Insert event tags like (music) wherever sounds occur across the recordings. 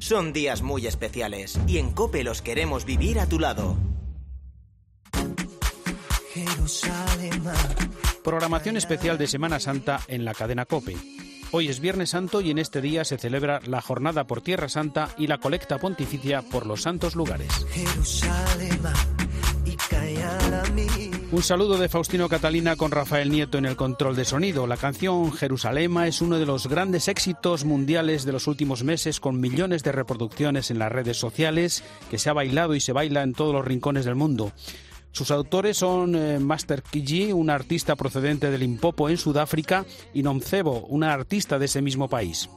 Son días muy especiales y en Cope los queremos vivir a tu lado. Programación especial de Semana Santa en la cadena Cope. Hoy es Viernes Santo y en este día se celebra la Jornada por Tierra Santa y la colecta pontificia por los santos lugares. Un saludo de Faustino Catalina con Rafael Nieto en el control de sonido. La canción Jerusalema es uno de los grandes éxitos mundiales de los últimos meses con millones de reproducciones en las redes sociales que se ha bailado y se baila en todos los rincones del mundo. Sus autores son eh, Master Kiji, un artista procedente del Limpopo en Sudáfrica, y Nomcebo, una artista de ese mismo país.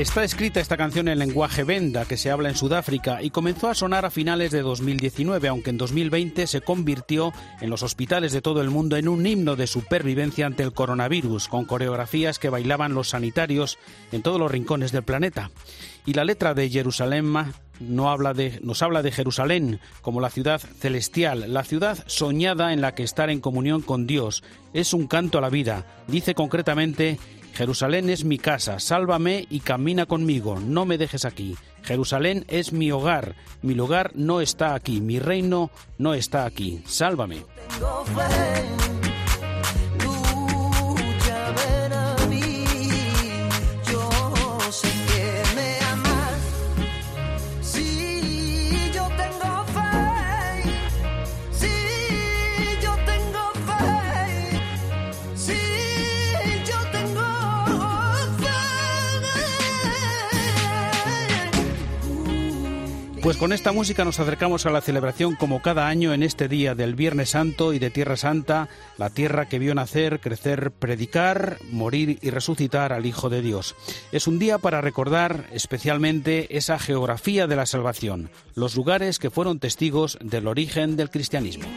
Está escrita esta canción en lenguaje venda que se habla en Sudáfrica y comenzó a sonar a finales de 2019, aunque en 2020 se convirtió en los hospitales de todo el mundo en un himno de supervivencia ante el coronavirus, con coreografías que bailaban los sanitarios en todos los rincones del planeta. Y la letra de Jerusalén no habla de, nos habla de Jerusalén como la ciudad celestial, la ciudad soñada en la que estar en comunión con Dios. Es un canto a la vida. Dice concretamente Jerusalén es mi casa, sálvame y camina conmigo, no me dejes aquí. Jerusalén es mi hogar, mi lugar no está aquí, mi reino no está aquí, sálvame. Pues con esta música nos acercamos a la celebración como cada año en este día del Viernes Santo y de Tierra Santa, la tierra que vio nacer, crecer, predicar, morir y resucitar al Hijo de Dios. Es un día para recordar especialmente esa geografía de la salvación, los lugares que fueron testigos del origen del cristianismo.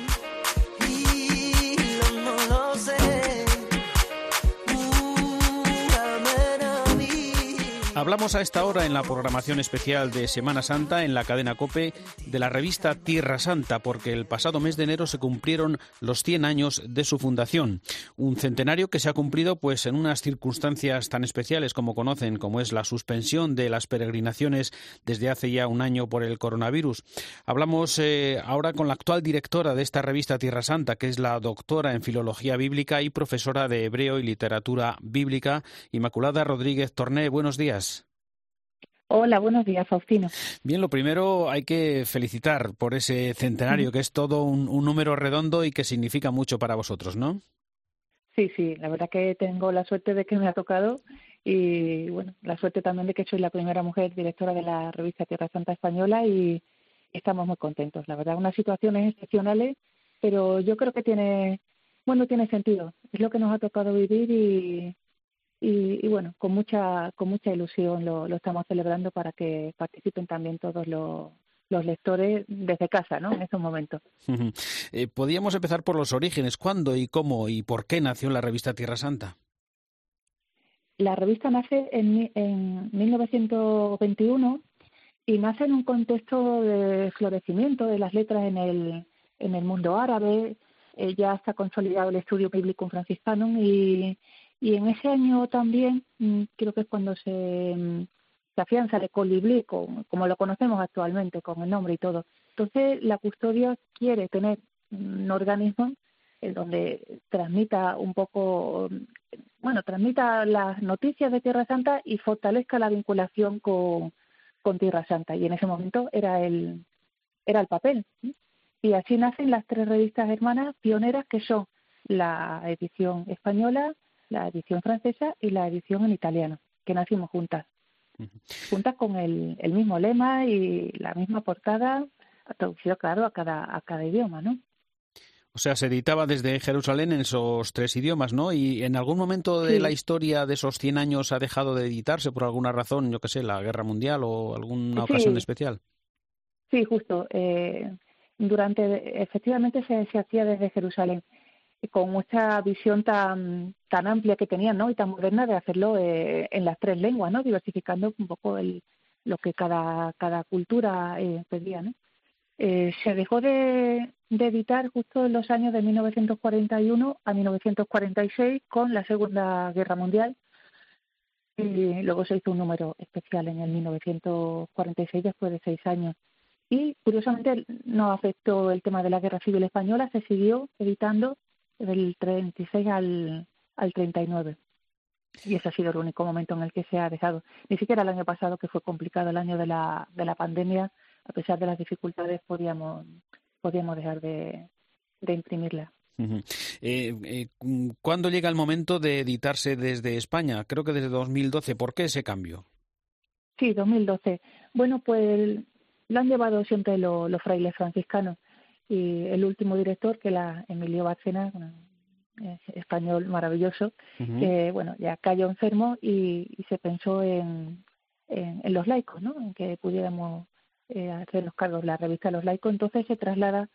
Hablamos a esta hora en la programación especial de Semana Santa en la cadena Cope de la revista Tierra Santa, porque el pasado mes de enero se cumplieron los 100 años de su fundación. Un centenario que se ha cumplido pues en unas circunstancias tan especiales como conocen, como es la suspensión de las peregrinaciones desde hace ya un año por el coronavirus. Hablamos eh, ahora con la actual directora de esta revista Tierra Santa, que es la doctora en Filología Bíblica y profesora de Hebreo y Literatura Bíblica, Inmaculada Rodríguez Torné. Buenos días. Hola, buenos días, Faustino. Bien, lo primero hay que felicitar por ese centenario, que es todo un, número redondo y que significa mucho para vosotros, ¿no? Sí, sí, la verdad que tengo la suerte de que me ha tocado y, bueno, la suerte también de que soy la primera mujer directora de la revista Tierra Santa Española y estamos muy contentos. La verdad, unas situaciones excepcionales, pero yo creo que tiene, bueno, tiene sentido. Es lo que nos ha tocado vivir y, y, bueno, con mucha, con mucha ilusión lo, estamos celebrando para que participen también todos los, lectores desde casa, ¿no? En estos momentos. eh, Podríamos empezar por los orígenes. ¿Cuándo y cómo y por qué nació la revista Tierra Santa? La revista nace en, en 1921 y nace en un contexto de florecimiento de las letras en el, en el mundo árabe. Eh, ya está consolidado el estudio bíblico franciscano y, y en ese año también mm, creo que es cuando se, mm, se afianza el colibrí, como lo conocemos actualmente, con el nombre y todo. Entonces, la custodia quiere tener un organismo en donde transmita un poco, bueno, transmita las noticias de Tierra Santa y fortalezca la vinculación con, con Tierra Santa. Y en ese momento era el, era el papel. Y así nacen las tres revistas hermanas pioneras que son la edición española, la edición francesa y la edición en italiano, que nacimos juntas. Juntas con el, el mismo lema y la misma portada, traducido, claro, a cada, a cada idioma, ¿no? O sea, se editaba desde Jerusalén en esos tres idiomas, ¿no? Y en algún momento de la historia de esos 100 años ha dejado de editarse por alguna razón, yo qué sé, la guerra mundial o alguna ocasión especial. Sí, justo. Eh, durante, efectivamente se, se hacía desde Jerusalén con mucha visión tan tan amplia que tenían, ¿no? Y tan moderna de hacerlo eh, en las tres lenguas, ¿no? Diversificando un poco el, lo que cada cada cultura eh, pedía, ¿no? Eh, se dejó de, editar justo en los años de 1941 a 1946 con la Segunda Guerra Mundial y luego se hizo un número especial en el 1946 después de seis años. Y curiosamente no afectó el tema de la Guerra Civil Española, se siguió editando del 36 al, al 39. Y ese ha sido el único momento en el que se ha dejado. Ni siquiera el año pasado, que fue complicado, el año de la, de la pandemia, a pesar de las dificultades, podíamos, podíamos dejar de, de imprimirla. eh, eh, ¿Cuándo llega el momento de editarse desde España? Creo que desde 2012. ¿Por qué ese cambio? Sí, 2012. Bueno, pues lo han llevado siempre los frailes franciscanos y el último director, que la Emilio Bárcena, español maravilloso, que bueno, ya cayó enfermo y, se pensó en, en, los laicos, ¿no? En que pudiéramos eh, hacer los cargos de la revista Los Laicos. Entonces se traslada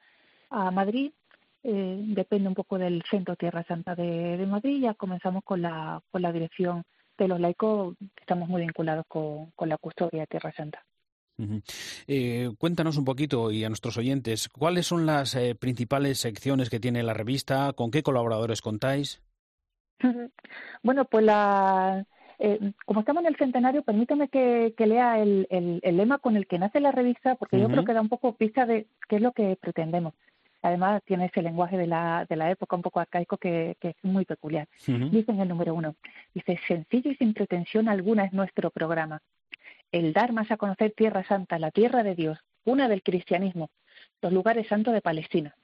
a Madrid, eh, depende un poco del Centro Tierra Santa de, de Madrid. Ya comenzamos con la, con la dirección de los laicos, estamos muy vinculados con, con la custodia de Tierra Santa. Eh, cuéntanos un poquito y a nuestros oyentes, ¿cuáles son las eh, principales secciones que tiene la revista? ¿Con qué colaboradores contáis? (laughs) Bueno, pues la, eh, como estamos en el centenario, permítame que, lea el, el, lema con el que nace la revista, porque yo creo que da un poco pista de qué es lo que pretendemos. Además, tiene ese lenguaje de la, de la época un poco arcaico que, que es muy peculiar. Dice en el número uno, dice, sencillo y sin pretensión alguna es nuestro programa el dar más a conocer Tierra Santa, la tierra de Dios, una del cristianismo, los lugares santos de Palestina.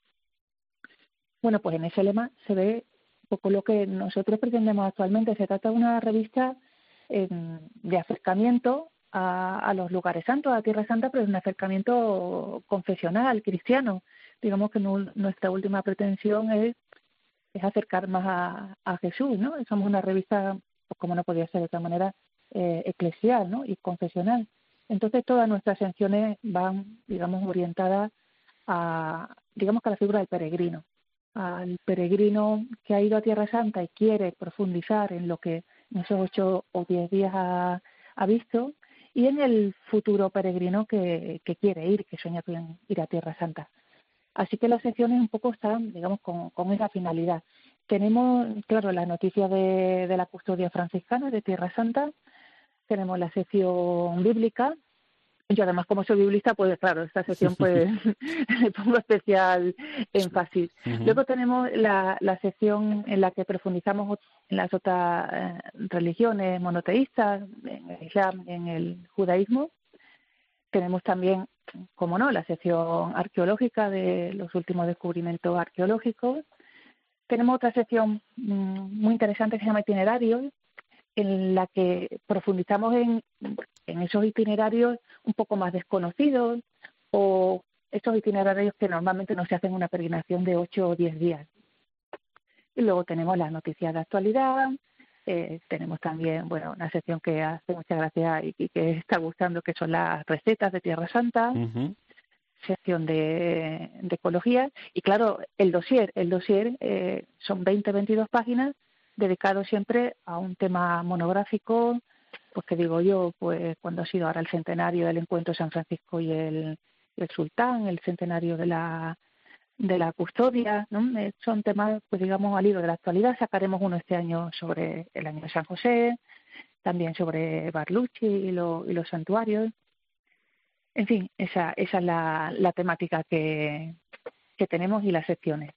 Bueno, pues en ese lema se ve un poco lo que nosotros pretendemos actualmente. Se trata de una revista de acercamiento a, los lugares santos, a Tierra Santa, pero es un acercamiento confesional, cristiano. Digamos que nuestra última pretensión es, acercar más a, Jesús, ¿no? Somos una revista, pues como no podía ser de otra manera, eh, eclesial ¿no? y confesional. Entonces todas nuestras secciones van, digamos, orientadas a, digamos que a la figura del peregrino, al peregrino que ha ido a Tierra Santa y quiere profundizar en lo que en esos ocho o diez días ha, visto y en el futuro peregrino que, que, quiere ir, que sueña con ir a Tierra Santa. Así que las secciones un poco están, digamos, con, esa finalidad. Tenemos, claro, las noticias de, de la custodia franciscana de Tierra Santa, tenemos la sección bíblica. Yo además como soy biblista, pues claro, esta sección (laughs) pues (laughs) le pongo especial énfasis. Luego tenemos la, la sección en la que profundizamos en las otras eh, religiones monoteístas, en el Islam, en el judaísmo. Tenemos también, como no, la sección arqueológica de los últimos descubrimientos arqueológicos. Tenemos otra sección mm, muy interesante que se llama Itinerarios, en la que profundizamos en, en esos itinerarios un poco más desconocidos o esos itinerarios que normalmente no se hacen una peregrinación de ocho o diez días. Y luego tenemos las noticias de actualidad, eh, tenemos también, bueno, una sección que hace mucha gracia y, que está gustando, que son las recetas de Tierra Santa, sección de, de, ecología, y claro, el dossier, el dossier eh, son 20, 22 páginas dedicado siempre a un tema monográfico, pues que digo yo, pues cuando ha sido ahora el centenario del encuentro de San Francisco y el, el sultán, el centenario de la de la custodia, ¿no? Eh, son temas, pues digamos, al hilo de la actualidad. Sacaremos uno este año sobre el año de San José, también sobre Barlucci y, lo, y los santuarios. En fin, esa, esa es la, la temática que, que tenemos y las secciones.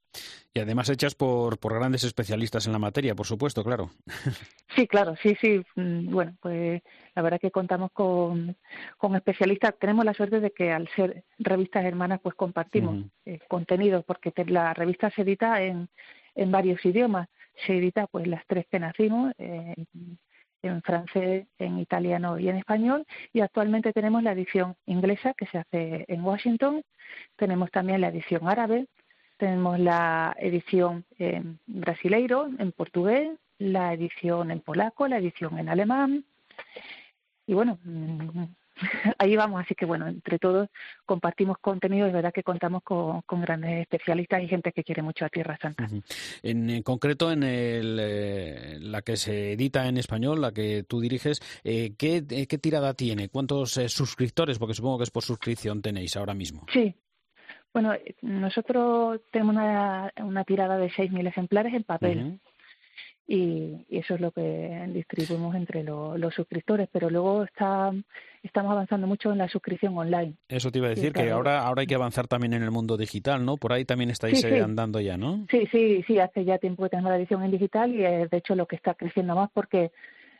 Y además hechas por, por grandes especialistas en la materia, por supuesto, claro. (laughs) Sí, claro, sí, sí. Mm, bueno, pues la verdad que contamos con, con especialistas. Tenemos la suerte de que al ser revistas hermanas, pues compartimos eh, contenidos, porque la revista se edita en, en varios idiomas. Se edita pues las tres que nacimos, eh, en francés, en italiano y en español. Y actualmente tenemos la edición inglesa que se hace en Washington. Tenemos también la edición árabe. Tenemos la edición en brasileiro, en portugués, la edición en polaco, la edición en alemán. Y bueno, mm, (laughs) ahí vamos, así que bueno, entre todos compartimos contenido, es verdad que contamos con, grandes especialistas y gente que quiere mucho a Tierra Santa. En, concreto, en el, eh, la que se edita en español, la que tú diriges, eh, ¿qué, tirada tiene? ¿Cuántos eh, suscriptores? Porque supongo que es por suscripción tenéis ahora mismo. Sí, Bueno, nosotros tenemos una, una tirada de 6.000 ejemplares en papel y, eso es lo que distribuimos entre los suscriptores, pero luego está, estamos avanzando mucho en la suscripción online. Eso te iba a decir, que ahora, ahora hay que avanzar también en el mundo digital, ¿no? Por ahí también estáis eh, andando ya, ¿no? Sí, sí, sí, hace ya tiempo que tenemos la edición en digital y es de hecho lo que está creciendo más porque,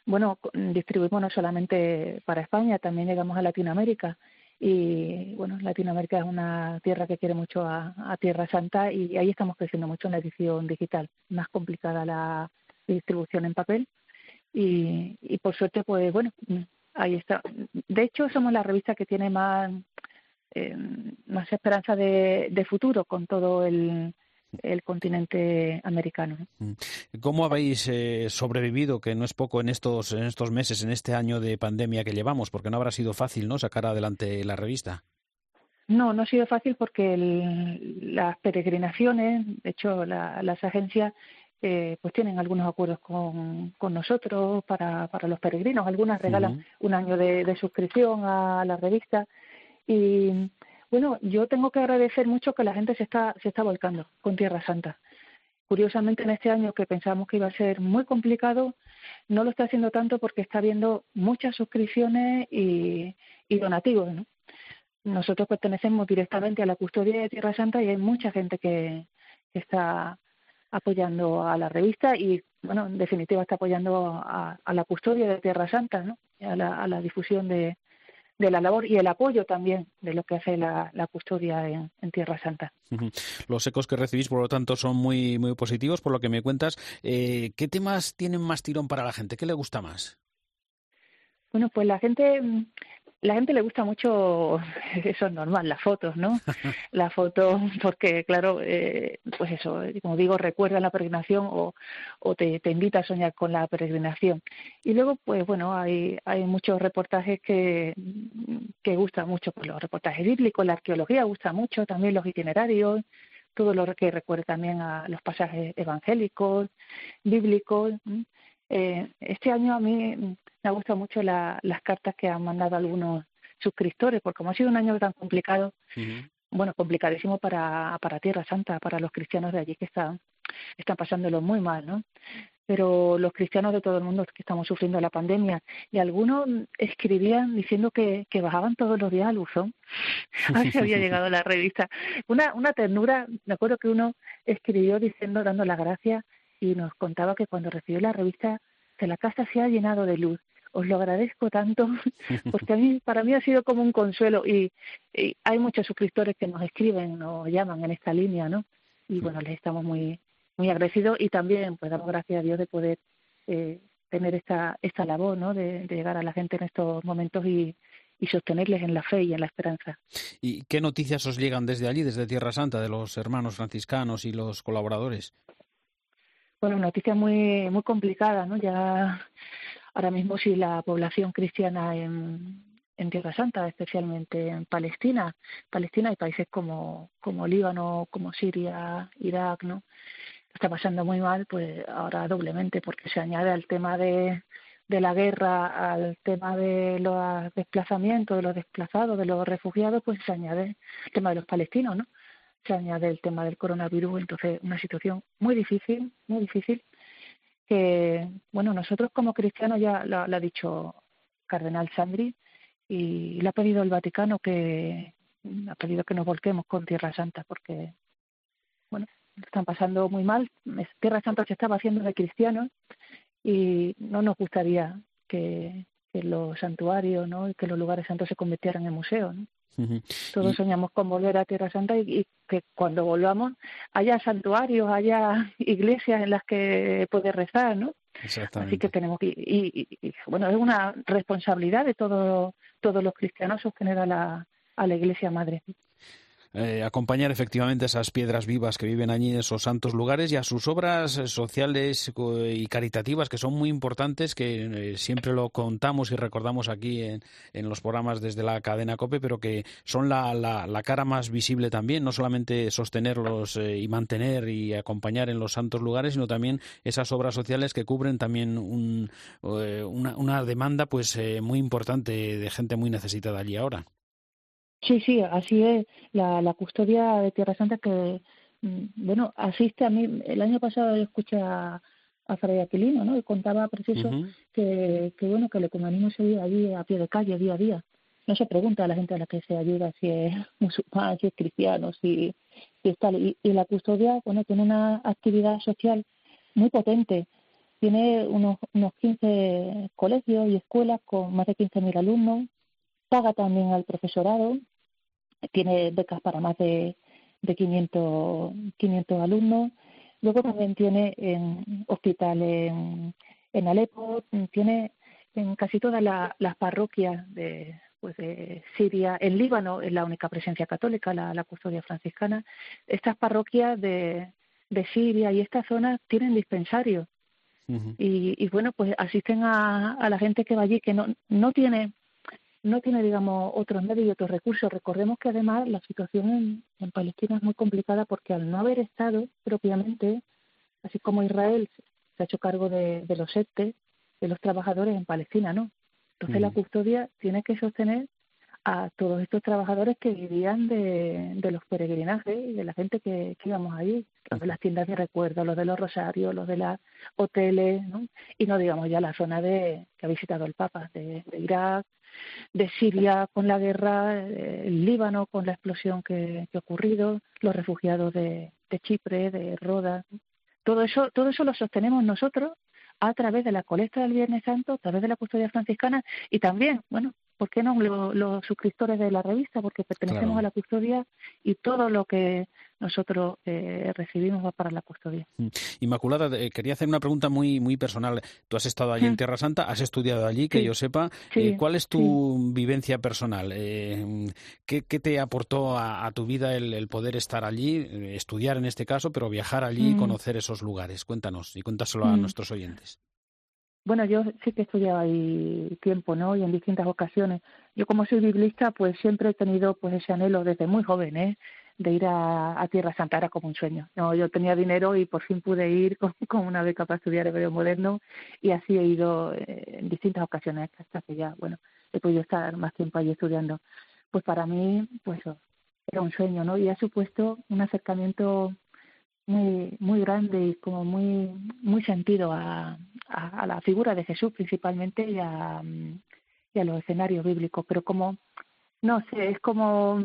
bueno, distribuimos no solamente para España, también llegamos a Latinoamérica y bueno, Latinoamérica es una tierra que quiere mucho a, a, Tierra Santa y ahí estamos creciendo mucho en la edición digital. Más complicada la, distribución en papel y, y por suerte pues bueno ahí está de hecho somos la revista que tiene más eh, más esperanza de, de futuro con todo el el continente americano. Mm. ¿Cómo habéis eh, sobrevivido, que no es poco en estos, en estos meses, en este año de pandemia que llevamos? Porque no habrá sido fácil, ¿no?, sacar adelante la revista. No, no ha sido fácil porque el, las peregrinaciones, de hecho, la, las agencias eh, pues tienen algunos acuerdos con, con nosotros para, para los peregrinos. Algunas regalan un año de, de, suscripción a la revista. Y bueno, yo tengo que agradecer mucho que la gente se está, se está volcando con Tierra Santa. Curiosamente, en este año que pensábamos que iba a ser muy complicado, no lo está haciendo tanto porque está habiendo muchas suscripciones y, y donativos. ¿no? Nosotros pertenecemos directamente a la custodia de Tierra Santa y hay mucha gente que, que está apoyando a la revista y, bueno, en definitiva está apoyando a, la custodia de Tierra Santa, ¿no? a, la, a la difusión de, de la labor y el apoyo también de lo que hace la, la custodia en, en, Tierra Santa. Los ecos que recibís, por lo tanto, son muy, muy positivos, por lo que me cuentas. Eh, ¿Qué temas tienen más tirón para la gente? ¿Qué le gusta más? Bueno, pues la gente la gente le gusta mucho, (laughs) eso es normal, las fotos, ¿no? (laughs) la foto, porque claro, eh, pues eso, como digo, recuerda la peregrinación o, o te, te, invita a soñar con la peregrinación. Y luego, pues bueno, hay, hay muchos reportajes que, que gustan mucho, pues los reportajes bíblicos, la arqueología gusta mucho, también los itinerarios, todo lo que recuerda también a los pasajes evangélicos, bíblicos. Eh, este año a mí me gustado mucho la, las cartas que han mandado algunos suscriptores, porque como ha sido un año tan complicado, bueno, complicadísimo para, para Tierra Santa, para los cristianos de allí que están, están pasándolo muy mal, ¿no? Pero los cristianos de todo el mundo que estamos sufriendo la pandemia, y algunos escribían diciendo que, que bajaban todos los días al buzón, (laughs) a ver si había llegado la revista. Una, una ternura, me acuerdo que uno escribió diciendo, dando las gracias, y nos contaba que cuando recibió la revista, que la casa se ha llenado de luz os lo agradezco tanto (laughs) porque a mí para mí ha sido como un consuelo y, hay muchos suscriptores que nos escriben o llaman en esta línea no y bueno les estamos muy muy agradecidos y también pues damos gracias a Dios de poder eh, tener esta esta labor no de, llegar a la gente en estos momentos y, y sostenerles en la fe y en la esperanza. ¿Y qué noticias os llegan desde allí, desde Tierra Santa, de los hermanos franciscanos y los colaboradores? Bueno, noticias muy muy complicadas, ¿no? Ya ahora mismo sí la población cristiana en, en Tierra Santa, especialmente en Palestina, Palestina y países como, como Líbano, como Siria, Irak, ¿no? Está pasando muy mal, pues ahora doblemente, porque se añade al tema de, de la guerra, al tema de los desplazamientos, de los desplazados, de los refugiados, pues se añade el tema de los palestinos, ¿no? Se añade el tema del coronavirus, entonces una situación muy difícil, muy difícil, que, bueno, nosotros como cristianos ya lo, ha dicho Cardenal Sandri y le ha pedido el Vaticano que ha pedido que nos volquemos con Tierra Santa porque, bueno, están pasando muy mal. Tierra Santa se estaba haciendo de cristianos y no nos gustaría que, los santuarios ¿no? y que los lugares santos se convirtieran en museos. Todos soñamos con volver a Tierra Santa y, que cuando volvamos haya santuarios, haya (laughs) iglesias en las que poder rezar, ¿no? Así que tenemos que y, y, bueno es una responsabilidad de todos todos los cristianos sostener a la a la Iglesia Madre. Eh, acompañar efectivamente a esas piedras vivas que viven allí en esos santos lugares y a sus obras eh, sociales y caritativas que son muy importantes, que eh, siempre lo contamos y recordamos aquí en, los programas desde la cadena COPE, pero que son la, la, la cara más visible también, no solamente sostenerlos y mantener y acompañar en los santos lugares, sino también esas obras sociales que cubren también un, una, una, demanda pues muy importante de gente muy necesitada allí ahora. Sí, sí, así es. La, la custodia de Tierra Santa que, mm, bueno, asiste a mí. El año pasado escuché a, a Fray Aquilino, ¿no? Y contaba preciso que, que, bueno, que el ecumenismo se vive allí a pie de calle, día a día. No se pregunta a la gente a la que se ayuda si es (laughs) musulmán, si es cristiano, si, si es tal. Y, y la custodia, bueno, tiene una actividad social muy potente. Tiene unos, unos 15 colegios y escuelas con más de 15.000 alumnos. Paga también al profesorado. Tiene becas para más de, de 500, 500 alumnos Luego también tiene en hospital en, en Alepo, tiene en casi todas las parroquias de, pues de Siria, en Líbano es la única presencia católica, la, la custodia franciscana. Estas parroquias de, de Siria y esta zona tienen dispensarios. y, y, bueno, pues asisten a, a la gente que va allí que no, no tiene no tiene, digamos, otros medios y otros recursos. Recordemos que además la situación en, Palestina es muy complicada porque al no haber Estado propiamente, así como Israel se ha hecho cargo de, los ETE, de los trabajadores en Palestina, ¿no? Entonces la mm. custodia tiene que sostener a todos estos trabajadores que vivían de, de los peregrinajes y de la gente que, íbamos allí, los de las tiendas de recuerdo, los de los rosarios, los de los hoteles, ¿no? y no digamos ya la zona de que ha visitado el Papa, de Irak, de Siria con la guerra, eh, el Líbano con la explosión que, ha ocurrido, los refugiados de, Chipre, de Roda. Todo eso, todo eso lo sostenemos nosotros a través de la colecta del Viernes Santo, a través de la custodia franciscana y también, bueno, ¿por qué no los, suscriptores de la revista? Porque pertenecemos a la custodia y todo lo que nosotros eh, recibimos va para la custodia. Mm. Inmaculada, eh, quería hacer una pregunta muy muy personal. Tú has estado allí en mm. Tierra Santa, has estudiado allí, que yo sepa. Eh, ¿Cuál es tu vivencia personal? ¿qué, te aportó a, tu vida el, poder estar allí, estudiar en este caso, pero viajar allí y mm. conocer esos lugares? Cuéntanos y cuéntaselo a nuestros oyentes. Bueno, yo sí que he estudiado ahí tiempo, ¿no? Y en distintas ocasiones. Yo como soy biblista, pues siempre he tenido pues ese anhelo desde muy joven, ¿eh? De ir a, Tierra Santa, era como un sueño. No, yo tenía dinero y por fin pude ir (laughs) con, una beca para estudiar hebreo moderno y así he ido eh, en distintas ocasiones hasta que ya, bueno, he podido estar más tiempo allí estudiando. Pues para mí, pues era un sueño, ¿no? Y ha supuesto un acercamiento muy muy grande y como muy muy sentido a, a, la figura de Jesús principalmente y a, y a los escenarios bíblicos. Pero como no sé es como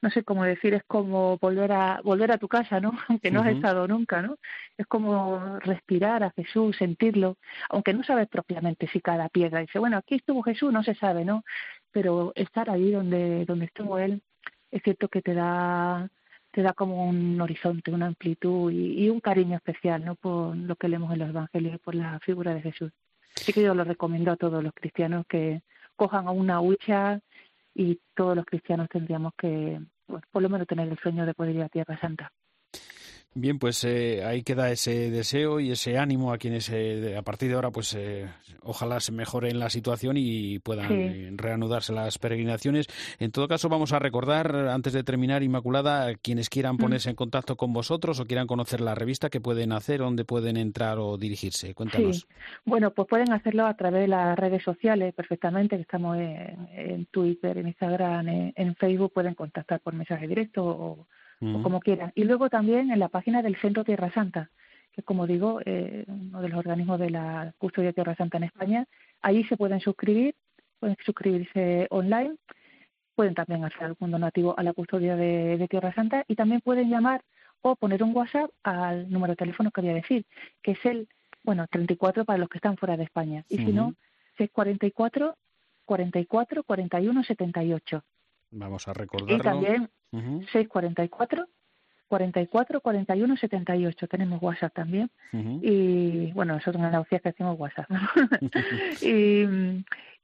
no sé cómo decir es como volver a volver a tu casa no (laughs) aunque no has estado nunca no es como respirar a Jesús sentirlo aunque no sabes propiamente si cada piedra dice bueno aquí estuvo Jesús no se sabe no pero estar ahí donde donde estuvo él es cierto que te da te da como un horizonte, una amplitud y, un cariño especial ¿no? por lo que leemos en los evangelios, por la figura de Jesús. Así que yo lo recomiendo a todos los cristianos que cojan a una hucha y todos los cristianos tendríamos que, por lo menos, tener el sueño de poder ir a Tierra Santa. Bien, pues eh, ahí queda ese deseo y ese ánimo a quienes eh, a partir de ahora, pues eh, ojalá se mejoren la situación y puedan reanudarse las peregrinaciones. En todo caso, vamos a recordar, antes de terminar, Inmaculada, quienes quieran mm. ponerse en contacto con vosotros o quieran conocer la revista, ¿qué pueden hacer? ¿Dónde pueden entrar o dirigirse? Cuéntanos. Bueno, pues pueden hacerlo a través de las redes sociales perfectamente, que estamos en, Twitter, en Instagram, en, Facebook, pueden contactar por mensaje directo o o como quieran. Y luego también en la página del Centro Tierra Santa, que como digo, eh, uno de los organismos de la custodia Tierra Santa en España, allí se pueden suscribir, pueden suscribirse online, pueden también hacer algún donativo a la custodia de, Tierra Santa y también pueden llamar o poner un WhatsApp al número de teléfono que voy a decir, que es el, bueno, 34 para los que están fuera de España. Y si no, es 44 44 41 78. Vamos a recordarlo. Y también 644 44 41 78 tenemos WhatsApp también. Y bueno nosotros en la que hacemos WhatsApp. (laughs) Y,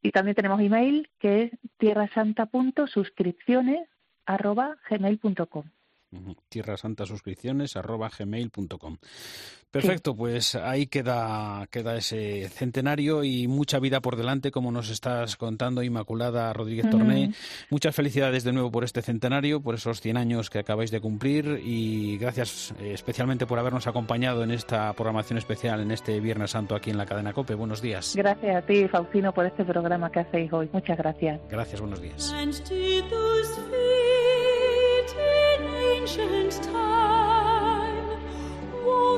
y también tenemos email que es tierrasanta.suscripciones arroba gmail.com Tierra Santa Suscripciones arroba gmail.com. Perfecto, pues ahí queda, queda ese centenario y mucha vida por delante, como nos estás contando, Inmaculada Rodríguez Torné. Muchas felicidades de nuevo por este centenario, por esos 100 años que acabáis de cumplir y gracias eh, especialmente por habernos acompañado en esta programación especial en este Viernes Santo aquí en la cadena COPE. Buenos días. Gracias a ti, Faustino, por este programa que hacéis hoy. Muchas gracias. Gracias, buenos días.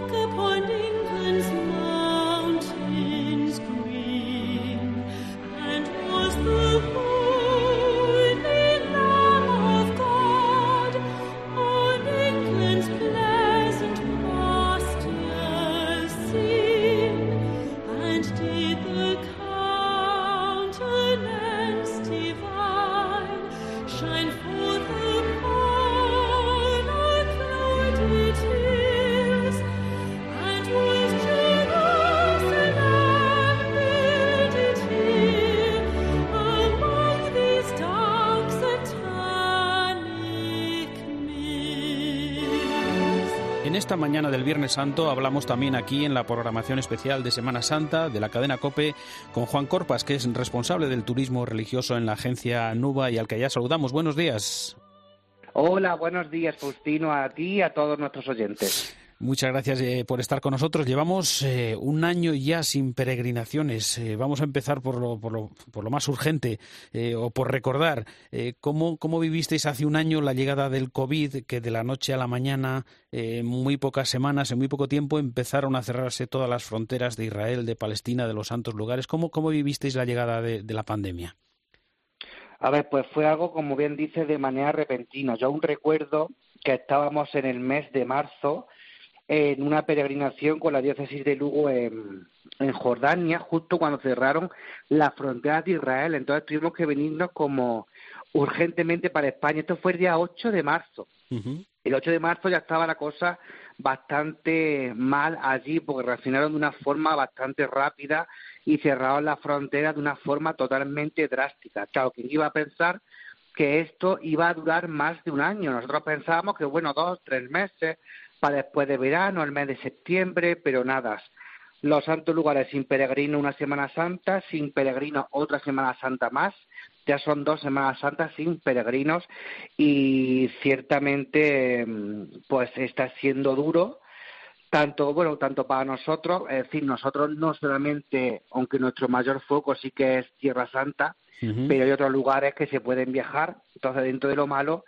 look upon me. Viernes Santo hablamos también aquí en la programación especial de Semana Santa de la cadena COPE con Juan Corpas, que es responsable del turismo religioso en la agencia NUBA y al que ya saludamos. Buenos días. Hola, buenos días, Faustino, a ti y a todos nuestros oyentes. Muchas gracias eh, por estar con nosotros. Llevamos eh, un año ya sin peregrinaciones. Eh, vamos a empezar por lo, por lo, por lo más urgente o por recordar cómo, vivisteis hace un año la llegada del COVID, que de la noche a la mañana, en muy pocas semanas, en muy poco tiempo, empezaron a cerrarse todas las fronteras de Israel, de Palestina, de los santos lugares. ¿Cómo, cómo vivisteis la llegada de, de la pandemia? A ver, pues fue algo, como bien dice, de manera repentina. Yo aún recuerdo que estábamos en el mes de marzo en una peregrinación con la diócesis de Lugo en, Jordania, justo cuando cerraron las fronteras de Israel. Entonces tuvimos que venirnos como urgentemente para España. Esto fue el día 8 de marzo. El 8 de marzo ya estaba la cosa bastante mal allí porque reaccionaron de una forma bastante rápida y cerraron las fronteras de una forma totalmente drástica. Claro, ¿quién iba a pensar que esto iba a durar más de un año? Nosotros pensábamos que, bueno, dos, tres meses, para después de verano, el mes de septiembre, pero nada. Los santos lugares sin peregrino una Semana Santa, sin peregrino otra Semana Santa más, ya son dos Semanas Santas sin peregrinos y ciertamente mm, pues está siendo duro tanto bueno tanto para nosotros es decir nosotros no solamente aunque nuestro mayor foco sí que es Tierra Santa pero hay otros lugares que se pueden viajar. Entonces dentro de lo malo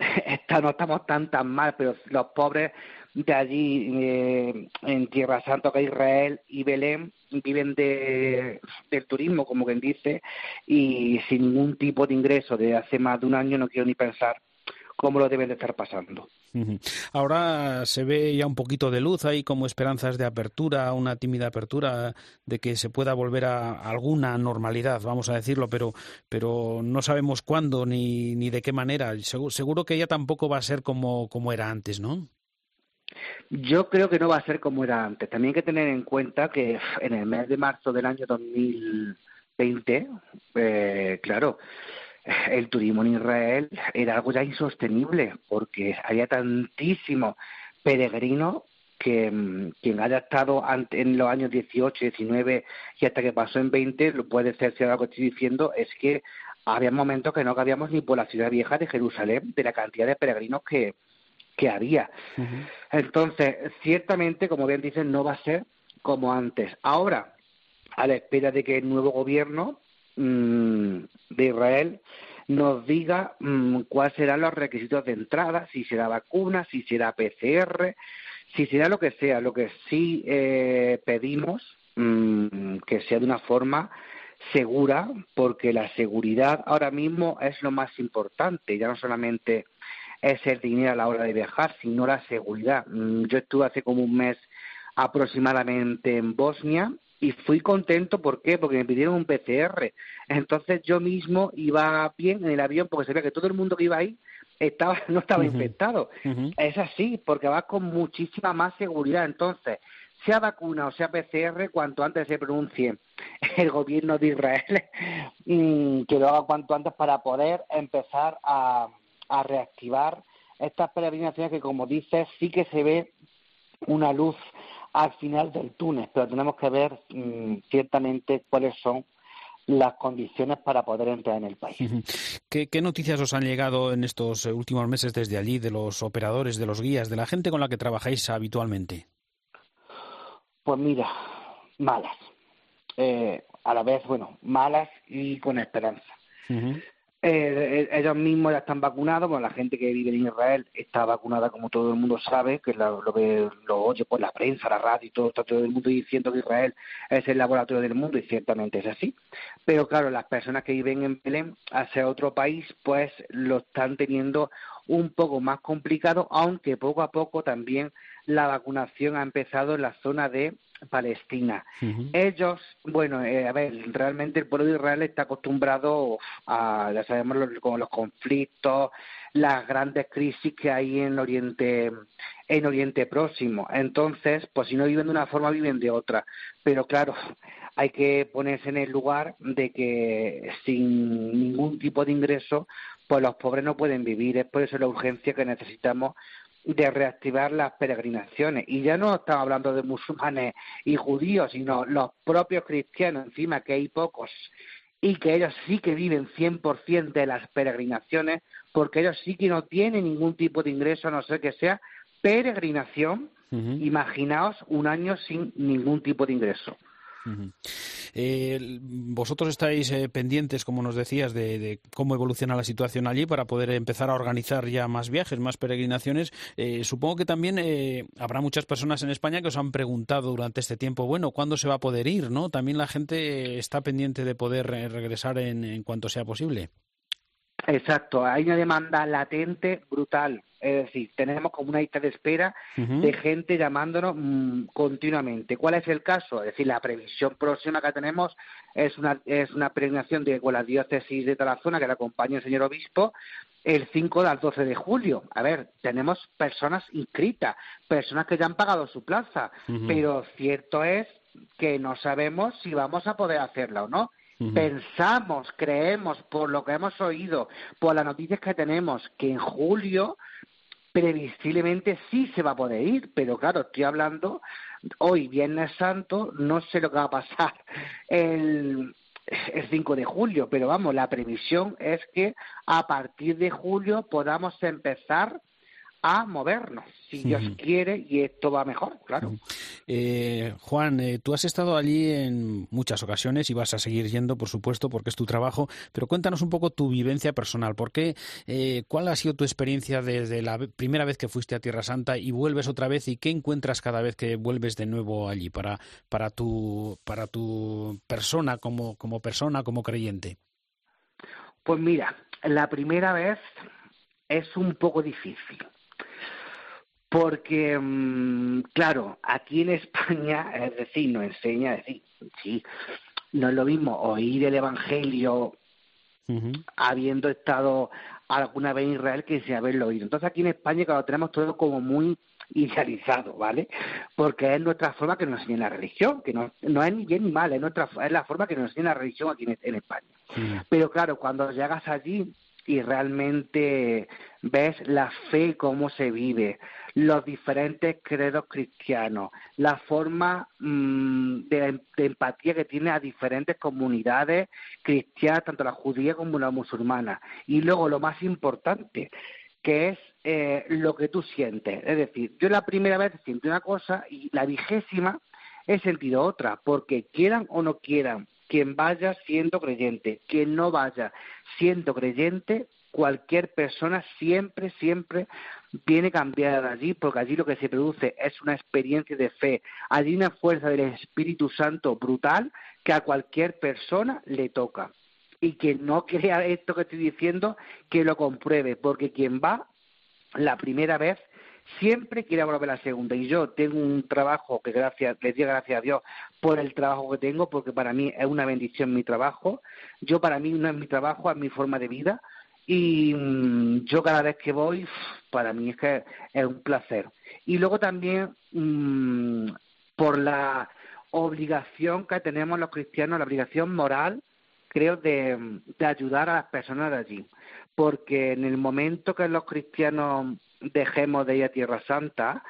(laughs) no estamos tan tan mal, pero los pobres de allí eh, en Tierra Santa, que Israel y Belén, viven de, del turismo, como quien dice, y sin ningún tipo de ingreso de hace más de un año, no quiero ni pensar cómo lo deben de estar pasando. Ahora se ve ya un poquito de luz, hay como esperanzas de apertura, una tímida apertura, de que se pueda volver a alguna normalidad, vamos a decirlo, pero, pero no sabemos cuándo ni, ni de qué manera. Seguro, que ya tampoco va a ser como, como era antes, ¿no? Yo creo que no va a ser como era antes. También hay que tener en cuenta que en el mes de marzo del año 2020, eh, claro, el turismo en Israel era algo ya insostenible porque había tantísimo peregrino que mm, quien haya estado en los años 18, 19 y hasta que pasó en 20 lo puede ser si algo que estoy diciendo es que había momentos que no cabíamos ni por la ciudad vieja de Jerusalén de la cantidad de peregrinos que, que había. Entonces, ciertamente, como bien dicen, no va a ser como antes. Ahora, a la espera de que el nuevo gobierno de Israel nos diga mm, cuáles serán los requisitos de entrada, si será vacuna, si será PCR, si será lo que sea. Lo que sí eh, pedimos mm, que sea de una forma segura, porque la seguridad ahora mismo es lo más importante, ya no solamente es el dinero a la hora de viajar, sino la seguridad. Yo estuve hace como un mes aproximadamente en Bosnia y fui contento, ¿por qué? Porque me pidieron un PCR. Entonces yo mismo iba bien en el avión porque sabía que todo el mundo que iba ahí estaba (laughs) no estaba infectado. Es así, porque vas con muchísima más seguridad. Entonces, sea vacuna o sea PCR, cuanto antes se pronuncie el gobierno de Israel, (laughs) que lo haga cuanto antes para poder empezar a, a reactivar estas peregrinaciones que, como dices, sí que se ve una luz al final del túnel, pero tenemos que ver mm, ciertamente cuáles son las condiciones para poder entrar en el país. ¿Qué, ¿Qué, noticias os han llegado en estos últimos meses desde allí, de los operadores, de los guías, de la gente con la que trabajáis habitualmente? Pues mira, malas. Eh, a la vez, bueno, malas y con esperanza. Eh, ellos mismos ya están vacunados, bueno, la gente que vive en Israel está vacunada como todo el mundo sabe, que lo, lo, lo oye por la prensa, la radio y todo, está todo el mundo diciendo que Israel es el laboratorio del mundo y ciertamente es así. Pero claro, las personas que viven en Belén hacia otro país pues lo están teniendo un poco más complicado, aunque poco a poco también la vacunación ha empezado en la zona de Palestina. Ellos, bueno, eh, a ver, realmente el pueblo de Israel está acostumbrado a, ya sabemos, los, con los conflictos, las grandes crisis que hay en Oriente, en Oriente Próximo. Entonces, pues si no viven de una forma, viven de otra. Pero claro, hay que ponerse en el lugar de que sin ningún tipo de ingreso, pues los pobres no pueden vivir. Es por eso la urgencia que necesitamos de reactivar las peregrinaciones. Y ya no estamos hablando de musulmanes y judíos, sino los propios cristianos, encima que hay pocos, y que ellos sí que viven 100% de las peregrinaciones, porque ellos sí que no tienen ningún tipo de ingreso, a no ser que sea peregrinación. Imaginaos un año sin ningún tipo de ingreso eh, vosotros estáis eh, pendientes, como nos decías, de, cómo evoluciona la situación allí para poder empezar a organizar ya más viajes, más peregrinaciones. Eh, supongo que también eh, habrá muchas personas en España que os han preguntado durante este tiempo, bueno, ¿cuándo se va a poder ir? ¿no? También la gente está pendiente de poder regresar en cuanto sea posible. Exacto, hay una demanda latente brutal. Es decir, tenemos como una lista de espera de gente llamándonos mm, continuamente. ¿Cuál es el caso? Es decir, la previsión próxima que tenemos es una, es una peregrinación de, con la diócesis de Tarazona que la acompaña el señor obispo el 5 al 12 de julio. A ver, tenemos personas inscritas, personas que ya han pagado su plaza, pero cierto es que no sabemos si vamos a poder hacerla o no. Pensamos, creemos, por lo que hemos oído, por las noticias que tenemos, que en julio previsiblemente sí se va a poder ir, pero claro, estoy hablando hoy, Viernes Santo, no sé lo que va a pasar el, el 5 de julio, pero vamos, la previsión es que a partir de julio podamos empezar a movernos, si Dios quiere, y esto va mejor, claro. Eh, Juan, eh, tú has estado allí en muchas ocasiones y vas a seguir yendo, por supuesto, porque es tu trabajo, pero cuéntanos un poco tu vivencia personal. ¿Por qué, eh, ¿Cuál ha sido tu experiencia desde la primera vez que fuiste a Tierra Santa y vuelves otra vez? ¿Y qué encuentras cada vez que vuelves de nuevo allí para, para, tu, para tu persona, como, como persona, como creyente? Pues mira, la primera vez es un poco difícil porque, mm, claro, aquí en España, es decir, nos enseña, es decir, sí, no es lo mismo oír el Evangelio habiendo estado alguna vez en Israel que sin haberlo oído. Entonces aquí en España, claro, tenemos todo como muy idealizado, ¿vale? Porque es nuestra forma que nos enseña la religión, que no, no es ni bien ni mal, es, nuestra, es la forma que nos enseña la religión aquí en, España. Pero claro, cuando llegas allí y realmente ves la fe cómo se vive, los diferentes credos cristianos, la forma mm, de, empatía que tiene a diferentes comunidades cristianas, tanto la judía como la musulmana. Y luego lo más importante, que es eh, lo que tú sientes. Es decir, yo la primera vez sentí una cosa y la vigésima he sentido otra, porque quieran o no quieran, quien vaya siendo creyente, quien no vaya siendo creyente, cualquier persona siempre, siempre viene cambiada allí, porque allí lo que se produce es una experiencia de fe. Allí una fuerza del Espíritu Santo brutal que a cualquier persona le toca. Y quien no (laughs) crea esto que estoy diciendo, que lo compruebe, porque quien va la primera vez siempre quiere volver la segunda. Y yo tengo un trabajo que gracias, les doy gracias a Dios por el trabajo que tengo, porque para mí es una bendición mi trabajo. Yo para mí no es mi trabajo, es mi forma de vida, y mm, yo cada vez que voy, para mí es que es un placer. Y luego también mm, por la obligación que tenemos los cristianos, la obligación moral, creo, de, ayudar a las personas de allí. Porque en el momento que los cristianos dejemos de ir a Tierra Santa,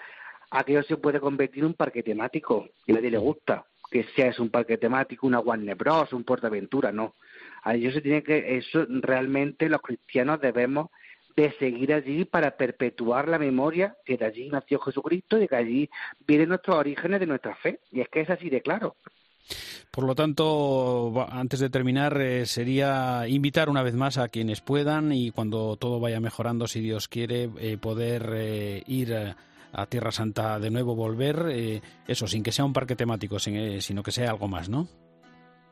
aquello se puede convertir en un parque temático y a nadie le gusta que sea es un parque temático, una Warner Bros, un Portaventura, no. A ellos se tiene que, eso realmente los cristianos debemos de seguir allí para perpetuar la memoria que de allí nació Jesucristo y de que allí vienen nuestros orígenes de nuestra fe. Y es que es así de claro. Por lo tanto, antes de terminar, eh, sería invitar una vez más a quienes puedan y cuando todo vaya mejorando, si Dios quiere, eh, poder eh, ir a Tierra Santa de nuevo, volver, eso, sin que sea un parque temático, sino que sea algo más, ¿no?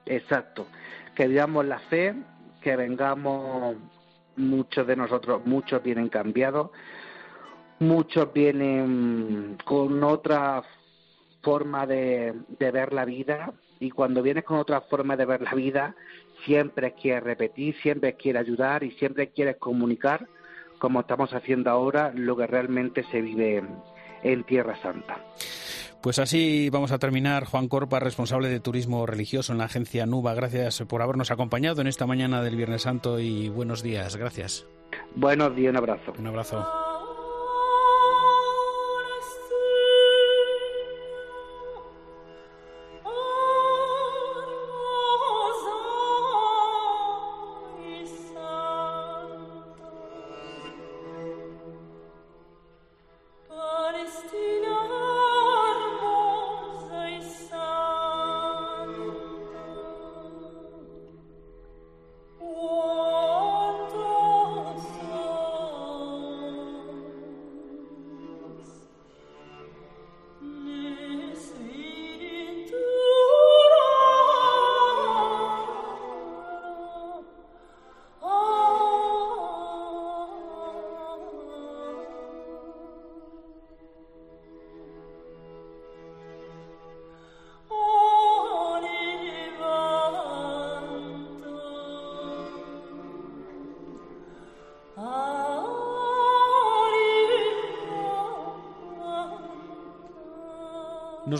Exacto. Que vivamos la fe, que vengamos muchos de nosotros, muchos vienen cambiados, muchos vienen con otra forma de, ver la vida y cuando vienes con otra forma de ver la vida, siempre quieres repetir, siempre quieres ayudar y siempre quieres comunicar, como estamos haciendo ahora, lo que realmente se vive en Tierra Santa. Pues así vamos a terminar. Juan Corpa, responsable de turismo religioso en la agencia NUBA. Gracias por habernos acompañado en esta mañana del Viernes Santo y buenos días. Gracias. Buenos días, un abrazo. Un abrazo.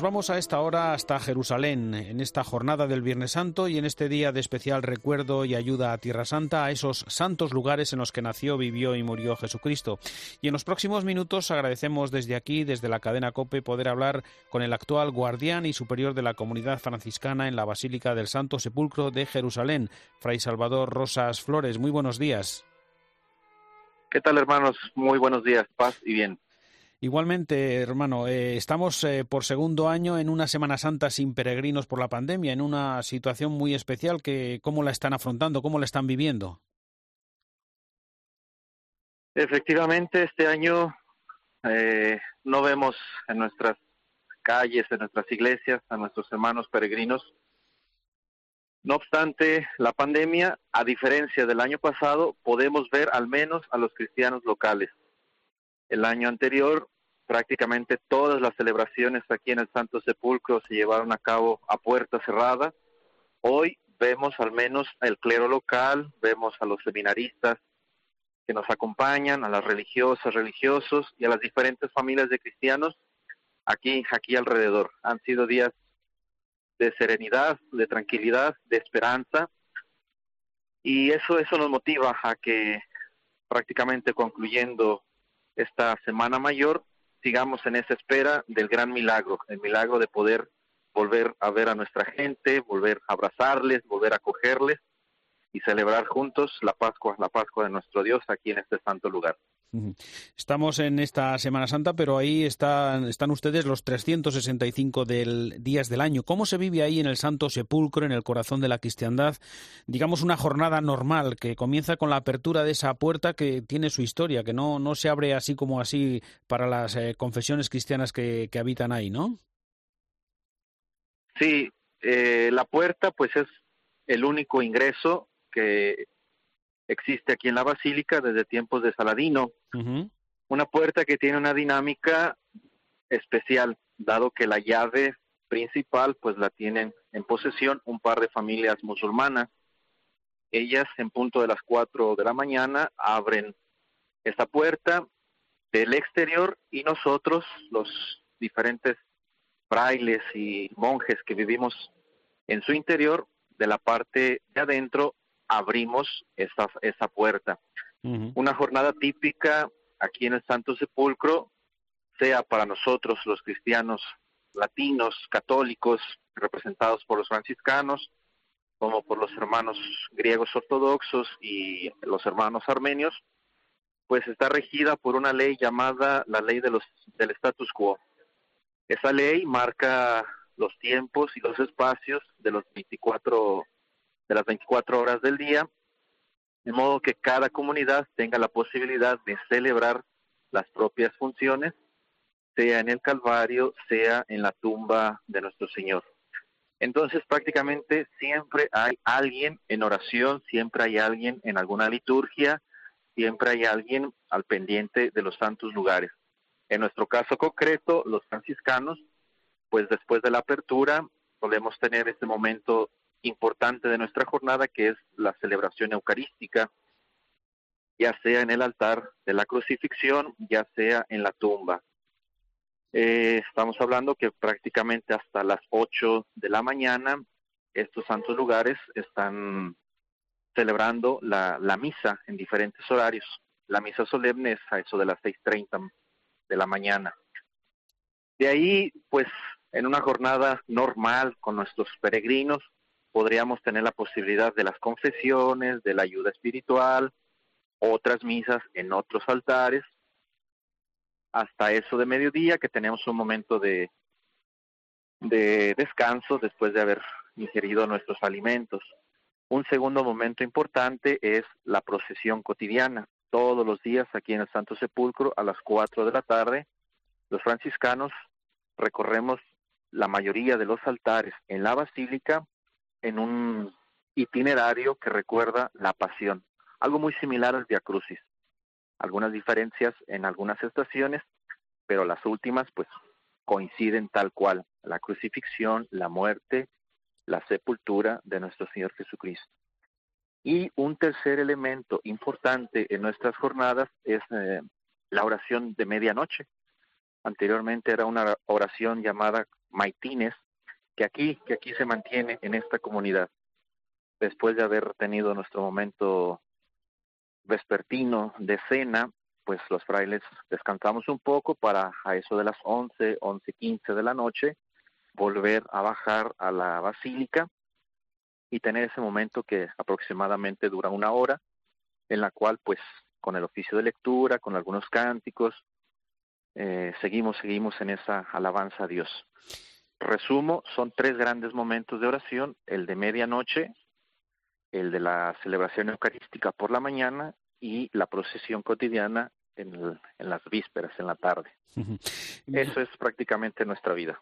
Vamos a esta hora hasta Jerusalén, en esta jornada del Viernes Santo y en este día de especial recuerdo y ayuda a Tierra Santa, a esos santos lugares en los que nació, vivió y murió Jesucristo. Y en los próximos minutos agradecemos desde aquí, desde la cadena COPE, poder hablar con el actual guardián y superior de la comunidad franciscana en la Basílica del Santo Sepulcro de Jerusalén, Fray Salvador Rosas Flores. Muy buenos días. ¿Qué tal, hermanos? Muy buenos días, paz y bien. Igualmente, hermano, eh, estamos eh, por segundo año en una Semana Santa sin peregrinos por la pandemia, en una situación muy especial que cómo la están afrontando, cómo la están viviendo. Efectivamente, este año eh, no vemos en nuestras calles, en nuestras iglesias, a nuestros hermanos peregrinos. No obstante, la pandemia, a diferencia del año pasado, podemos ver al menos a los cristianos locales el año anterior prácticamente todas las celebraciones aquí en el Santo Sepulcro se llevaron a cabo a puerta cerrada. Hoy vemos al menos el clero local, vemos a los seminaristas que nos acompañan, a las religiosas, religiosos y a las diferentes familias de cristianos aquí, aquí alrededor. Han sido días de serenidad, de tranquilidad, de esperanza y eso, eso nos motiva a que prácticamente concluyendo esta Semana Mayor sigamos en esa espera del gran milagro, el milagro de poder volver a ver a nuestra gente, volver a abrazarles, volver a acogerles y celebrar juntos la Pascua, la Pascua de nuestro Dios aquí en este santo lugar. Estamos en esta Semana Santa, pero ahí están, están ustedes los 365 del, días del año. ¿Cómo se vive ahí en el Santo Sepulcro, en el corazón de la cristiandad? Digamos una jornada normal que comienza con la apertura de esa puerta que tiene su historia, que no, no se abre así como así para las eh, confesiones cristianas que, que, habitan ahí, ¿no? Sí, eh, la puerta pues es el único ingreso que existe aquí en la basílica desde tiempos de Saladino. Una puerta que tiene una dinámica especial, dado que la llave principal pues la tienen en posesión un par de familias musulmanas. Ellas en punto de las cuatro de la mañana abren esta puerta del exterior y nosotros, los diferentes frailes y monjes que vivimos en su interior, de la parte de adentro abrimos esa puerta. Una jornada típica aquí en el Santo Sepulcro, sea para nosotros los cristianos latinos, católicos, representados por los franciscanos, como por los hermanos griegos ortodoxos y los hermanos armenios, pues está regida por una ley llamada la ley de los, del status quo. Esa ley marca los tiempos y los espacios de los 24 de las 24 horas del día, de modo que cada comunidad tenga la posibilidad de celebrar las propias funciones, sea en el Calvario, sea en la tumba de nuestro Señor. Entonces prácticamente siempre hay alguien en oración, siempre hay alguien en alguna liturgia, siempre hay alguien al pendiente de los santos lugares. En nuestro caso concreto, los franciscanos, pues después de la apertura podemos tener este momento importante de nuestra jornada que es la celebración eucarística, ya sea en el altar de la crucifixión, ya sea en la tumba. Eh, estamos hablando que prácticamente hasta las 8 de la mañana estos santos lugares están celebrando la, la misa en diferentes horarios. La misa solemne es a eso de las 6.30 de la mañana. De ahí, pues, en una jornada normal con nuestros peregrinos, podríamos tener la posibilidad de las confesiones, de la ayuda espiritual, otras misas en otros altares, hasta eso de mediodía, que tenemos un momento de, de descanso después de haber ingerido nuestros alimentos. Un segundo momento importante es la procesión cotidiana. Todos los días aquí en el Santo Sepulcro a las 4 de la tarde, los franciscanos recorremos la mayoría de los altares en la basílica en un itinerario que recuerda la pasión, algo muy similar al Via Crucis algunas diferencias en algunas estaciones, pero las últimas pues coinciden tal cual, la crucifixión, la muerte, la sepultura de nuestro Señor Jesucristo. Y un tercer elemento importante en nuestras jornadas es eh, la oración de medianoche. Anteriormente era una oración llamada maitines, que aquí, que aquí se mantiene en esta comunidad. Después de haber tenido nuestro momento vespertino de cena, pues los frailes descansamos un poco para a eso de las 11, 11, 15 de la noche volver a bajar a la basílica y tener ese momento que aproximadamente dura una hora, en la cual pues con el oficio de lectura, con algunos cánticos, eh, seguimos, seguimos en esa alabanza a Dios. Resumo, son tres grandes momentos de oración, el de medianoche, el de la celebración eucarística por la mañana y la procesión cotidiana en, en las vísperas, en la tarde. (laughs) Eso es prácticamente nuestra vida.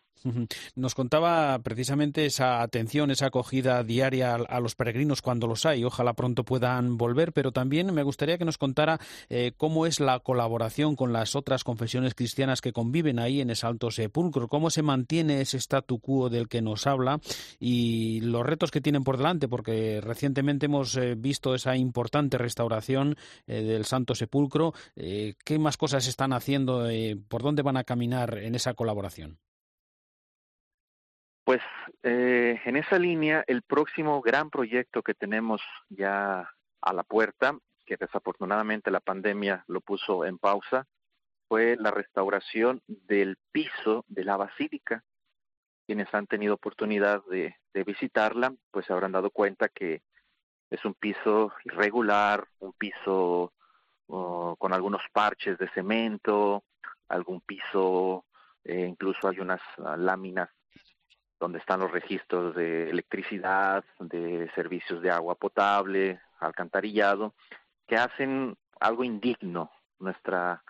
Nos contaba precisamente esa atención, esa acogida diaria a, los peregrinos cuando los hay. Ojalá pronto puedan volver, pero también me gustaría que nos contara eh, cómo es la colaboración con las otras confesiones cristianas que conviven ahí en ese alto sepulcro, cómo se mantiene ese statu quo del que nos habla y los retos que tienen por delante, porque recientemente hemos eh, visto esa importante restauración eh, del Santo Sepulcro. ¿Qué más cosas están haciendo? ¿Por dónde van a caminar en esa colaboración? Pues eh, en esa línea, el próximo gran proyecto que tenemos ya a la puerta, que desafortunadamente la pandemia lo puso en pausa, fue la restauración del piso de la basílica. Quienes han tenido oportunidad de, visitarla, pues se habrán dado cuenta que es un piso irregular, un piso con algunos parches de cemento, algún piso, eh, incluso hay unas ah, láminas donde están los registros de electricidad, de servicios de agua potable, alcantarillado, que hacen algo indigno nuestra,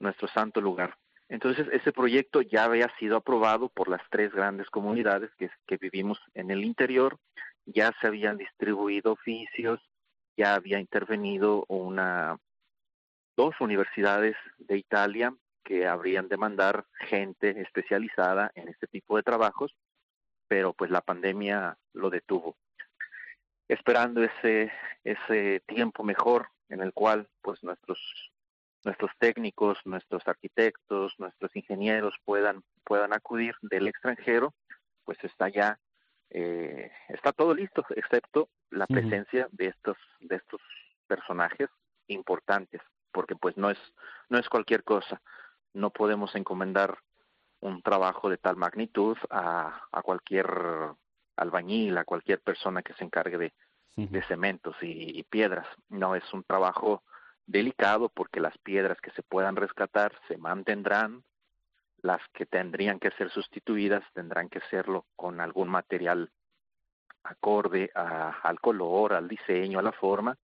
nuestro santo lugar. Entonces, ese proyecto ya había sido aprobado por las tres grandes comunidades que vivimos en el interior, ya se habían distribuido oficios, ya había intervenido una dos universidades de Italia que habrían de mandar gente especializada en este tipo de trabajos pero pues la pandemia lo detuvo. Esperando ese, ese tiempo mejor en el cual pues nuestros nuestros técnicos, nuestros arquitectos, nuestros ingenieros puedan puedan acudir del extranjero, pues está ya eh, está todo listo, excepto la presencia de estos de estos personajes importantes, porque pues no es no es cualquier cosa. No podemos encomendar un trabajo de tal magnitud a, a cualquier albañil, a cualquier persona que se encargue de, de cementos y, piedras. No, es un trabajo delicado porque las piedras que se puedan rescatar se mantendrán, las que tendrían que ser sustituidas tendrán que serlo con algún material acorde al color, al diseño, a la forma.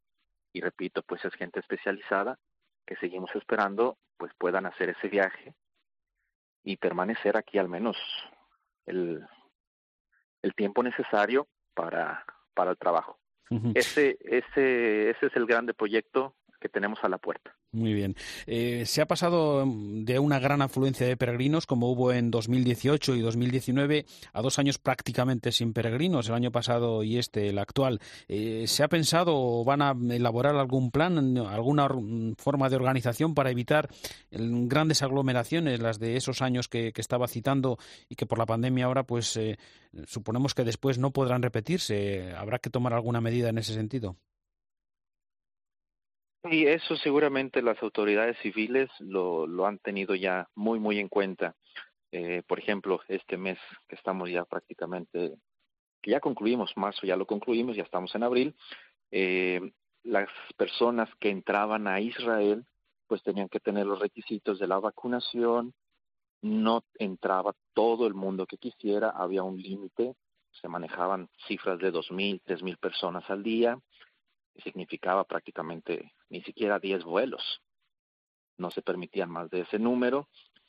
Y repito, pues es gente especializada que seguimos esperando pues puedan hacer ese viaje y permanecer aquí al menos el, el tiempo necesario para, para el trabajo. ese, ese, ese es el grande proyecto que tenemos a la puerta. Muy bien. Eh, se ha pasado mm, de una gran afluencia de peregrinos, como hubo en 2018 y 2019, a dos años prácticamente sin peregrinos, el año pasado y este, el actual. Eh, ¿Se ha pensado o van a elaborar algún plan, alguna forma de organización para evitar grandes aglomeraciones, las de esos años que, estaba citando y que por la pandemia ahora, pues eh, suponemos que después no podrán repetirse? ¿Habrá que tomar alguna medida en ese sentido? Y eso seguramente las autoridades civiles lo, han tenido ya muy, muy en cuenta. Eh, por ejemplo, este mes que estamos ya prácticamente, que ya concluimos, marzo ya lo concluimos, ya estamos en abril, eh, las personas que entraban a Israel pues tenían que tener los requisitos de la vacunación, no entraba todo el mundo que quisiera, había un límite, se manejaban cifras de dos mil, tres mil personas al día, significaba prácticamente ni siquiera 10 vuelos. No se permitían más de ese número.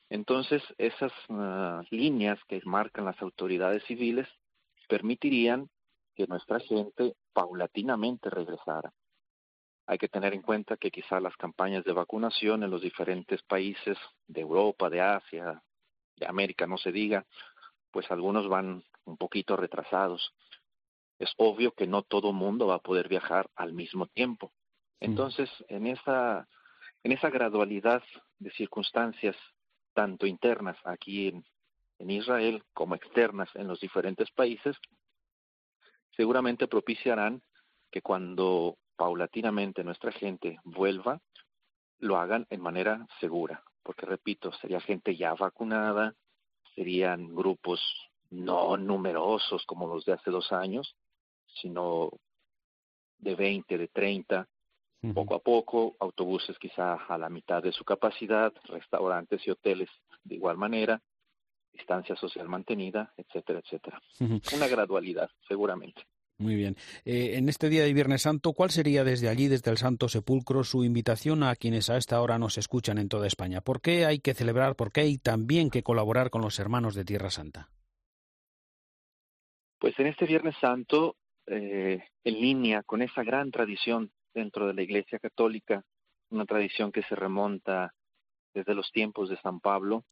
Entonces, esas ah, líneas que marcan las autoridades civiles permitirían que nuestra gente paulatinamente regresara. Hay que tener en cuenta que quizá las campañas de vacunación en los diferentes países de Europa, de Asia, de América, no se diga, pues algunos van un poquito retrasados es obvio que no todo mundo va a poder viajar al mismo tiempo. Entonces, en esa, en esa gradualidad de circunstancias, tanto internas aquí en, en Israel como externas en los diferentes países, seguramente propiciarán que cuando paulatinamente nuestra gente vuelva, lo hagan en manera segura, porque repito, sería gente ya vacunada, serían grupos no numerosos como los de hace dos años, sino de 20, de 30, poco a poco, autobuses quizá a la mitad de su capacidad, restaurantes y hoteles de igual manera, distancia social mantenida, etcétera, etcétera. Una gradualidad, seguramente. Muy bien. Eh, en este día de Viernes Santo, ¿cuál sería desde allí, desde el Santo Sepulcro, su invitación a quienes a esta hora nos escuchan en toda España? ¿Por qué hay que celebrar, por qué hay también que colaborar con los hermanos de Tierra Santa? Pues en este Viernes Santo eh, en línea con esa gran tradición dentro de la Iglesia Católica, una tradición que se remonta desde los tiempos de San Pablo,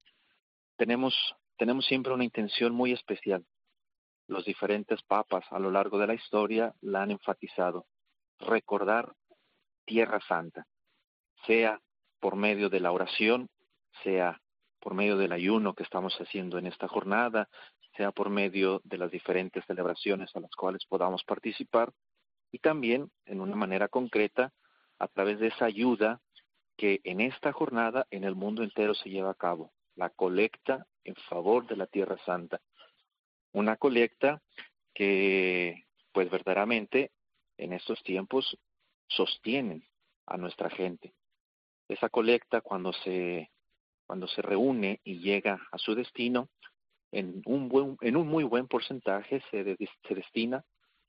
tenemos, tenemos siempre una intención muy especial. Los diferentes papas a lo largo de la historia la han enfatizado, recordar Tierra Santa, sea por medio de la oración, sea por medio del ayuno que estamos haciendo en esta jornada, sea por medio de las diferentes celebraciones a las cuales podamos participar y también en una manera concreta a través de esa ayuda que en esta jornada en el mundo entero se lleva a cabo, la colecta en favor de la Tierra Santa. Una colecta que pues verdaderamente en estos tiempos sostienen a nuestra gente. Esa colecta cuando se cuando se reúne y llega a su destino, en un, buen, en un muy buen porcentaje se, se destina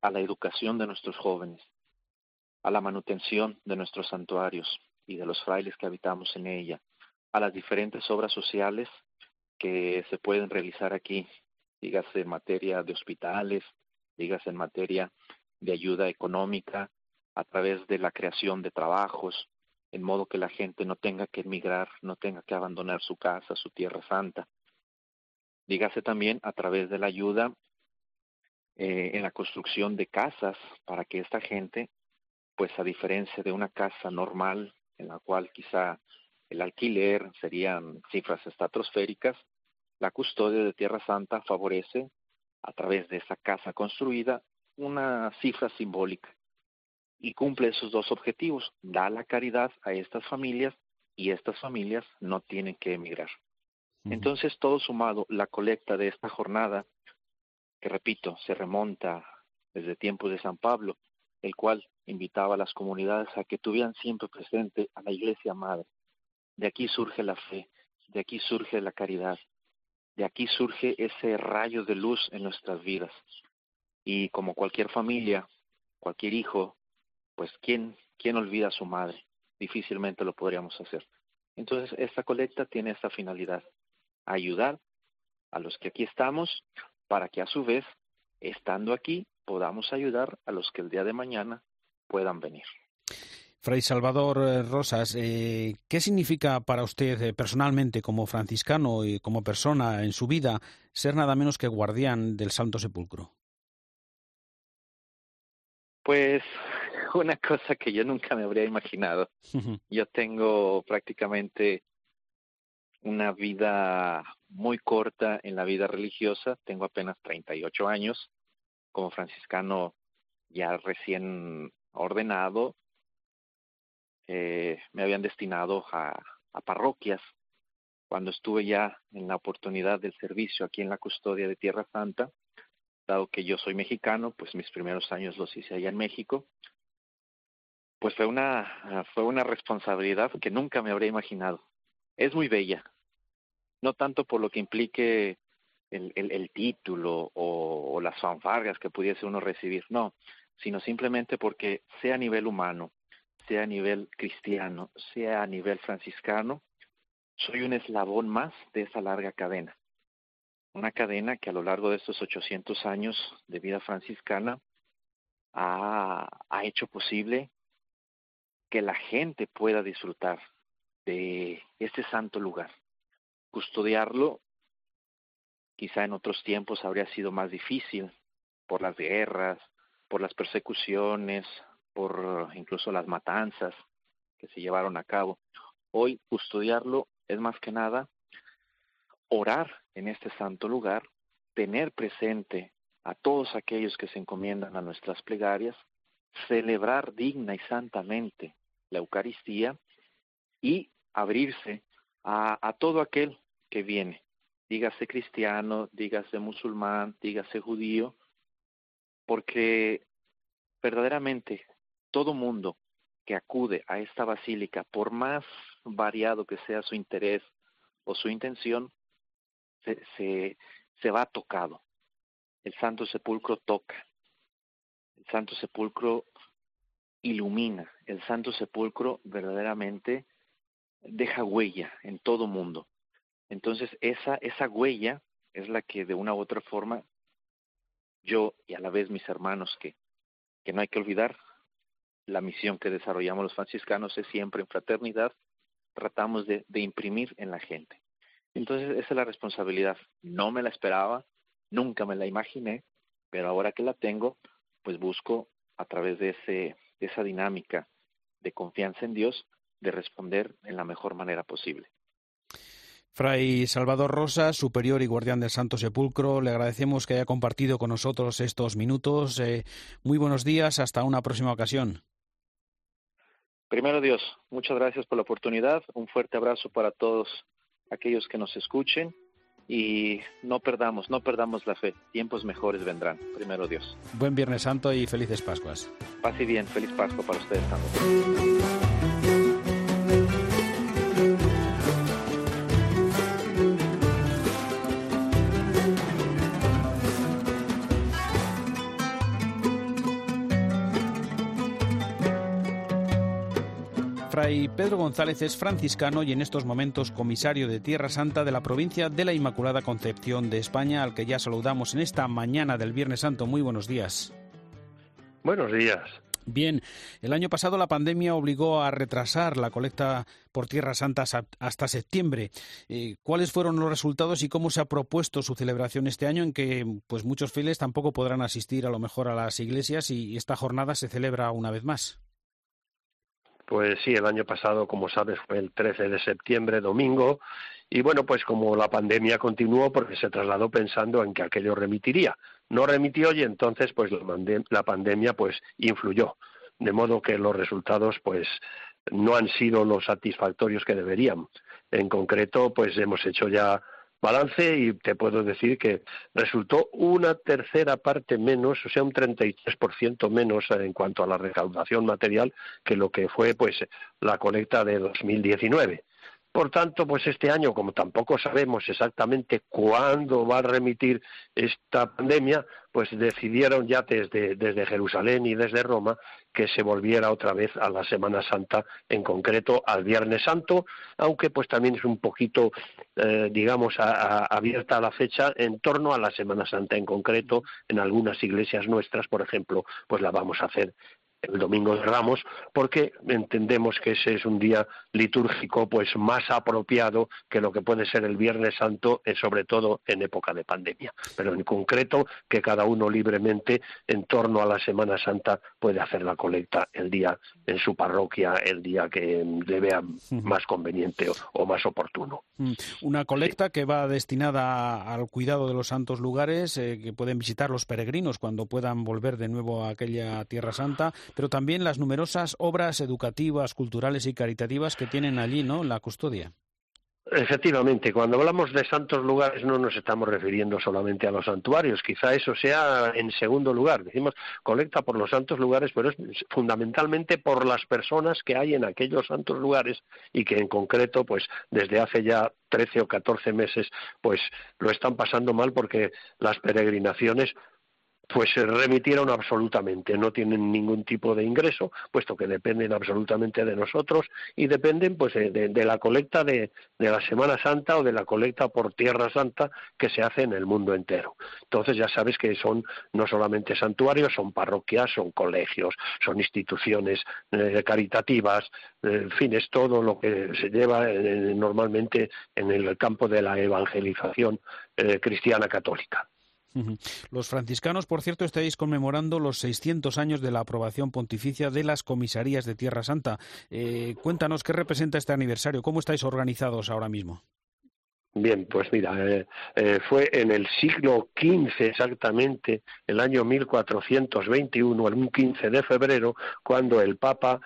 a la educación de nuestros jóvenes, a la manutención de nuestros santuarios y de los frailes que habitamos en ella, a las diferentes obras sociales que se pueden realizar aquí, dígase en materia de hospitales, dígase en materia de ayuda económica, a través de la creación de trabajos, en modo que la gente no tenga que emigrar, no tenga que abandonar su casa, su tierra santa, dígase también a través de la ayuda eh, en la construcción de casas para que esta gente, pues a diferencia de una casa normal en la cual quizá el alquiler serían cifras estratosféricas, la custodia de Tierra Santa favorece a través de esa casa construida una cifra simbólica y cumple esos dos objetivos, da la caridad a estas familias y estas familias no tienen que emigrar. Entonces, todo sumado, la colecta de esta jornada, que repito, se remonta desde tiempos de San Pablo, el cual invitaba a las comunidades a que tuvieran siempre presente a la Iglesia Madre. De aquí surge la fe, de aquí surge la caridad, de aquí surge ese rayo de luz en nuestras vidas. Y como cualquier familia, cualquier hijo, pues ¿quién, quién olvida a su madre? Difícilmente lo podríamos hacer. Entonces, esta colecta tiene esta finalidad, ayudar a los que aquí estamos para que a su vez, estando aquí, podamos ayudar a los que el día de mañana puedan venir. Fray Salvador eh, Rosas, eh, ¿qué significa para usted eh, personalmente como franciscano y como persona en su vida ser nada menos que guardián del Santo Sepulcro? Pues (laughs) una cosa que yo nunca me habría imaginado. (laughs) yo tengo prácticamente una vida muy corta en la vida religiosa, tengo apenas 38 años, como franciscano ya recién ordenado, eh, me habían destinado a, a parroquias. Cuando estuve ya en la oportunidad del servicio aquí en la custodia de Tierra Santa, dado que yo soy mexicano, pues mis primeros años los hice allá en México, pues fue una, fue una responsabilidad que nunca me habría imaginado. Es muy bella, no tanto por lo que implique el, título o, o, las fanfargas que pudiese uno recibir, no, sino simplemente porque sea a nivel humano, sea a nivel cristiano, sea a nivel franciscano, soy un eslabón más de esa larga cadena. Una cadena que a lo largo de estos 800 años de vida franciscana ha, ha hecho posible que la gente pueda disfrutar de este santo lugar custodiarlo quizá en otros tiempos habría sido más difícil por las guerras, por las persecuciones, por incluso las matanzas que se llevaron a cabo. Hoy custodiarlo es más que nada orar en este santo lugar, tener presente a todos aquellos que se encomiendan a nuestras plegarias, celebrar digna y santamente la Eucaristía y abrirse a, todo aquel que viene, dígase cristiano, dígase musulmán, dígase judío, porque verdaderamente todo mundo que acude a esta basílica, por más variado que sea su interés o su intención, se, se, se va tocado. El Santo Sepulcro toca. El Santo Sepulcro ilumina. El Santo Sepulcro verdaderamente deja huella en todo mundo. Entonces, esa, esa huella es la que de una u otra forma yo y a la vez mis hermanos que, no hay que olvidar, la misión que desarrollamos los franciscanos es siempre en fraternidad, tratamos de, de imprimir en la gente. Entonces, esa es la responsabilidad. No me la esperaba, nunca me la imaginé, pero ahora que la tengo, pues busco a través de, ese, de esa dinámica de confianza en Dios, de responder en la mejor manera posible. Fray Salvador Rosa, superior y guardián del Santo Sepulcro, le agradecemos que haya compartido con nosotros estos minutos. Eh, muy buenos días, hasta una próxima ocasión. Primero Dios, muchas gracias por la oportunidad, un fuerte abrazo para todos aquellos que nos escuchen y no perdamos, no perdamos la fe, tiempos mejores vendrán, primero Dios. Buen Viernes Santo y felices Pascuas. Paz y bien, feliz Pascua para ustedes también. Fray Pedro González es franciscano y en estos momentos comisario de Tierra Santa de la provincia de la Inmaculada Concepción de España, al que ya saludamos en esta mañana del Viernes Santo. Muy buenos días. Buenos días. Bien, el año pasado la pandemia obligó a retrasar la colecta por Tierra Santa hasta septiembre. Eh, ¿Cuáles fueron los resultados y cómo se ha propuesto su celebración este año en que pues muchos fieles tampoco podrán asistir a lo mejor a las iglesias y esta jornada se celebra una vez más? Pues sí, el año pasado, como sabes, fue el 13 de septiembre, domingo, y bueno, pues como la pandemia continuó, porque se trasladó pensando en que aquello remitiría. No remitió y entonces, pues la, pandemia, pues influyó, de modo que los resultados, pues no han sido los satisfactorios que deberían. En concreto, pues hemos hecho ya balance y te puedo decir que resultó una tercera parte menos, o sea, un 33% menos en cuanto a la recaudación material que lo que fue pues la colecta de 2019. Por tanto, pues este año, como tampoco sabemos exactamente cuándo va a remitir esta pandemia, pues decidieron ya desde, Jerusalén y desde Roma que se volviera otra vez a la Semana Santa, en concreto al Viernes Santo, aunque pues también es un poquito, eh, digamos, abierta la fecha en torno a la Semana Santa. En concreto, en algunas iglesias nuestras, por ejemplo, pues la vamos a hacer el domingo de Ramos, porque entendemos que ese es un día litúrgico pues más apropiado que lo que puede ser el Viernes Santo, eh, sobre todo en época de pandemia. Pero en concreto que cada uno libremente en torno a la Semana Santa puede hacer la colecta el día en su parroquia, el día que le vea más conveniente o, más oportuno. Mm. Una colecta que va destinada al cuidado de los santos lugares eh, que pueden visitar los peregrinos cuando puedan volver de nuevo a aquella Tierra Santa pero también las numerosas obras educativas, culturales y caritativas que tienen allí, ¿no? La custodia. Efectivamente, cuando hablamos de santos lugares no nos estamos refiriendo solamente a los santuarios, quizá eso sea en segundo lugar. Decimos colecta por los santos lugares, pero es fundamentalmente por las personas que hay en aquellos santos lugares y que en concreto, pues desde hace ya trece o catorce meses, pues lo están pasando mal porque las peregrinaciones pues se remitieron absolutamente, no tienen ningún tipo de ingreso, puesto que dependen absolutamente de nosotros y dependen pues de, la colecta de, la Semana Santa o de la colecta por Tierra Santa que se hace en el mundo entero. Entonces ya sabes que son no solamente santuarios, son parroquias, son colegios, son instituciones eh, caritativas, eh, en fin, es todo lo que se lleva eh, normalmente en el campo de la evangelización cristiana católica. Los franciscanos, por cierto, estáis conmemorando los 600 años de la aprobación pontificia de las comisarías de Tierra Santa. Eh, cuéntanos qué representa este aniversario, cómo estáis organizados ahora mismo. Bien, pues mira, eh, eh, fue en el siglo XV exactamente, el año 1421, el 15 de febrero, cuando el Papa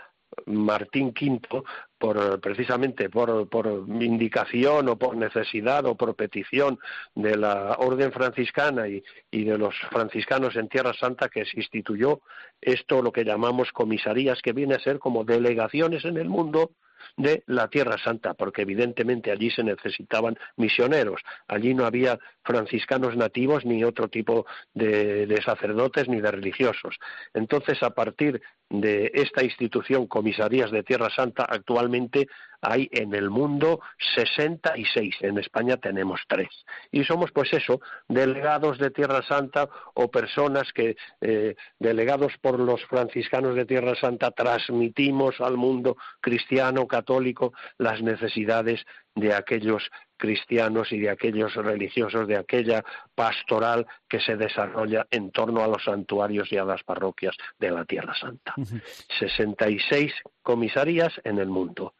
Martín V, por, precisamente por, por indicación o por necesidad o por petición de la Orden franciscana y, y de los franciscanos en Tierra Santa que se instituyó esto, lo que llamamos comisarías, que viene a ser como delegaciones en el mundo de la Tierra Santa, porque evidentemente allí se necesitaban misioneros, allí no había franciscanos nativos ni otro tipo de, sacerdotes ni de religiosos. Entonces, a partir de esta institución, Comisarías de Tierra Santa, actualmente hay en el mundo 66, en España tenemos tres. Y somos pues eso, delegados de Tierra Santa o personas que, eh, delegados por los franciscanos de Tierra Santa, transmitimos al mundo cristiano, católico, las necesidades de aquellos cristianos y de aquellos religiosos, de aquella pastoral que se desarrolla en torno a los santuarios y a las parroquias de la Tierra Santa. 66 comisarías en el mundo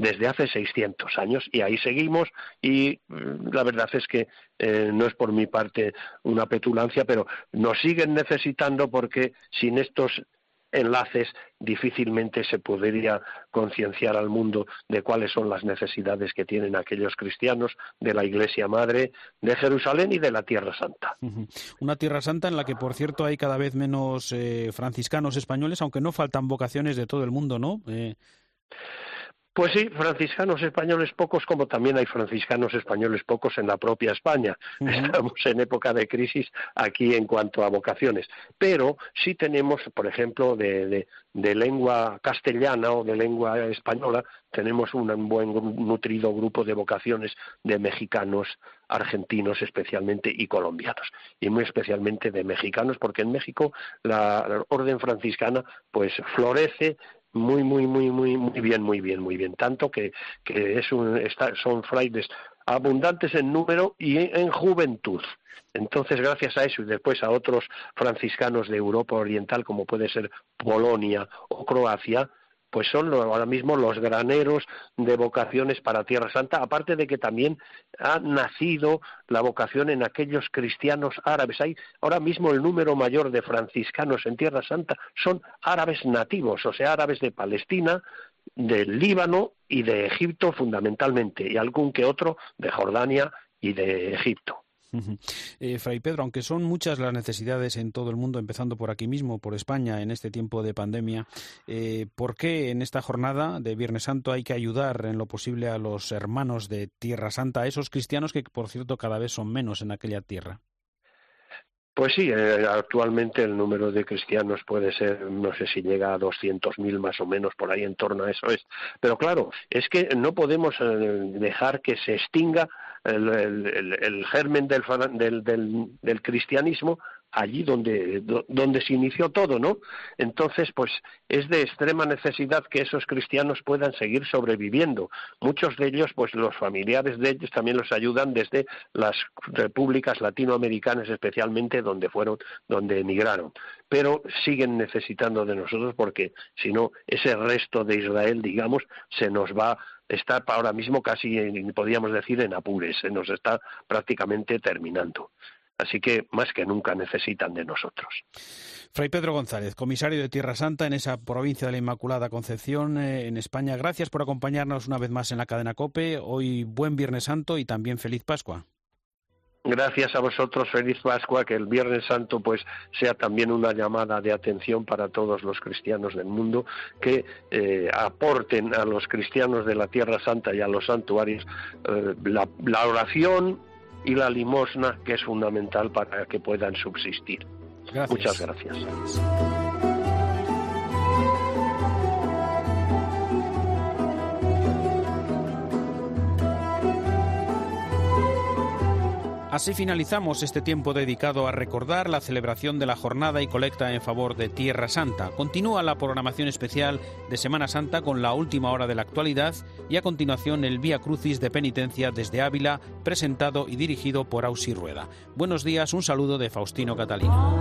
desde hace 600 años y ahí seguimos y mm, la verdad es que eh, no es por mi parte una petulancia, pero nos siguen necesitando porque sin estos enlaces difícilmente se podría concienciar al mundo de cuáles son las necesidades que tienen aquellos cristianos de la Iglesia Madre de Jerusalén y de la Tierra Santa. Una Tierra Santa en la que, por cierto, hay cada vez menos eh, franciscanos españoles, aunque no faltan vocaciones de todo el mundo, ¿no? Eh... Pues sí, franciscanos españoles pocos, como también hay franciscanos españoles pocos en la propia España. Estamos en época de crisis aquí en cuanto a vocaciones. Pero sí tenemos, por ejemplo, de, lengua castellana o de lengua española, tenemos un buen nutrido grupo de vocaciones de mexicanos, argentinos especialmente y colombianos. Y muy especialmente de mexicanos, porque en México la orden franciscana pues florece muy, muy, muy, muy, muy bien, muy bien, muy bien. Tanto que, que es un, son frailes abundantes en número y en, juventud. Entonces, gracias a eso y después a otros franciscanos de Europa Oriental, como puede ser Polonia o Croacia, pues son ahora mismo los graneros de vocaciones para Tierra Santa, aparte de que también ha nacido la vocación en aquellos cristianos árabes. Hay ahora mismo el número mayor de franciscanos en Tierra Santa son árabes nativos, o sea, árabes de Palestina, del Líbano y de Egipto fundamentalmente, y algún que otro de Jordania y de Egipto. Eh, Fray Pedro, aunque son muchas las necesidades en todo el mundo, empezando por aquí mismo, por España, en este tiempo de pandemia, eh, ¿por qué en esta jornada de Viernes Santo hay que ayudar en lo posible a los hermanos de Tierra Santa, a esos cristianos que, por cierto, cada vez son menos en aquella tierra? Pues sí, eh, actualmente el número de cristianos puede ser, no sé si llega a 200.000 más o menos, por ahí en torno a eso es. Pero claro, es que no podemos dejar que se extinga el, germen del, del, cristianismo allí donde, donde se inició todo, ¿no? Entonces, pues es de extrema necesidad que esos cristianos puedan seguir sobreviviendo. Muchos de ellos, pues los familiares de ellos también los ayudan desde las repúblicas latinoamericanas, especialmente donde fueron, donde emigraron. Pero siguen necesitando de nosotros porque si no, ese resto de Israel, digamos, se nos va está ahora mismo casi, podríamos decir, en apures, se nos está prácticamente terminando. Así que más que nunca necesitan de nosotros. Fray Pedro González, comisario de Tierra Santa en esa provincia de la Inmaculada Concepción, eh, en España. Gracias por acompañarnos una vez más en la cadena COPE. Hoy buen Viernes Santo y también feliz Pascua. Gracias a vosotros, feliz Pascua, que el Viernes Santo pues sea también una llamada de atención para todos los cristianos del mundo que eh, aporten a los cristianos de la Tierra Santa y a los santuarios eh, la oración y la limosna, que es fundamental para que puedan subsistir. Muchas gracias. Así finalizamos este tiempo dedicado a recordar la celebración de la jornada y colecta en favor de Tierra Santa. Continúa la programación especial de Semana Santa con la última hora de la actualidad y a continuación el Vía Crucis de Penitencia desde Ávila, presentado y dirigido por Ausi Rueda. Buenos días, un saludo de Faustino Catalina.